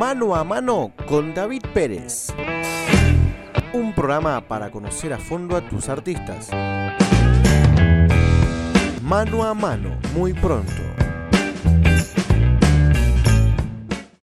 Mano a Mano con David Pérez. Un programa para conocer a fondo a tus artistas. Mano a Mano, muy pronto.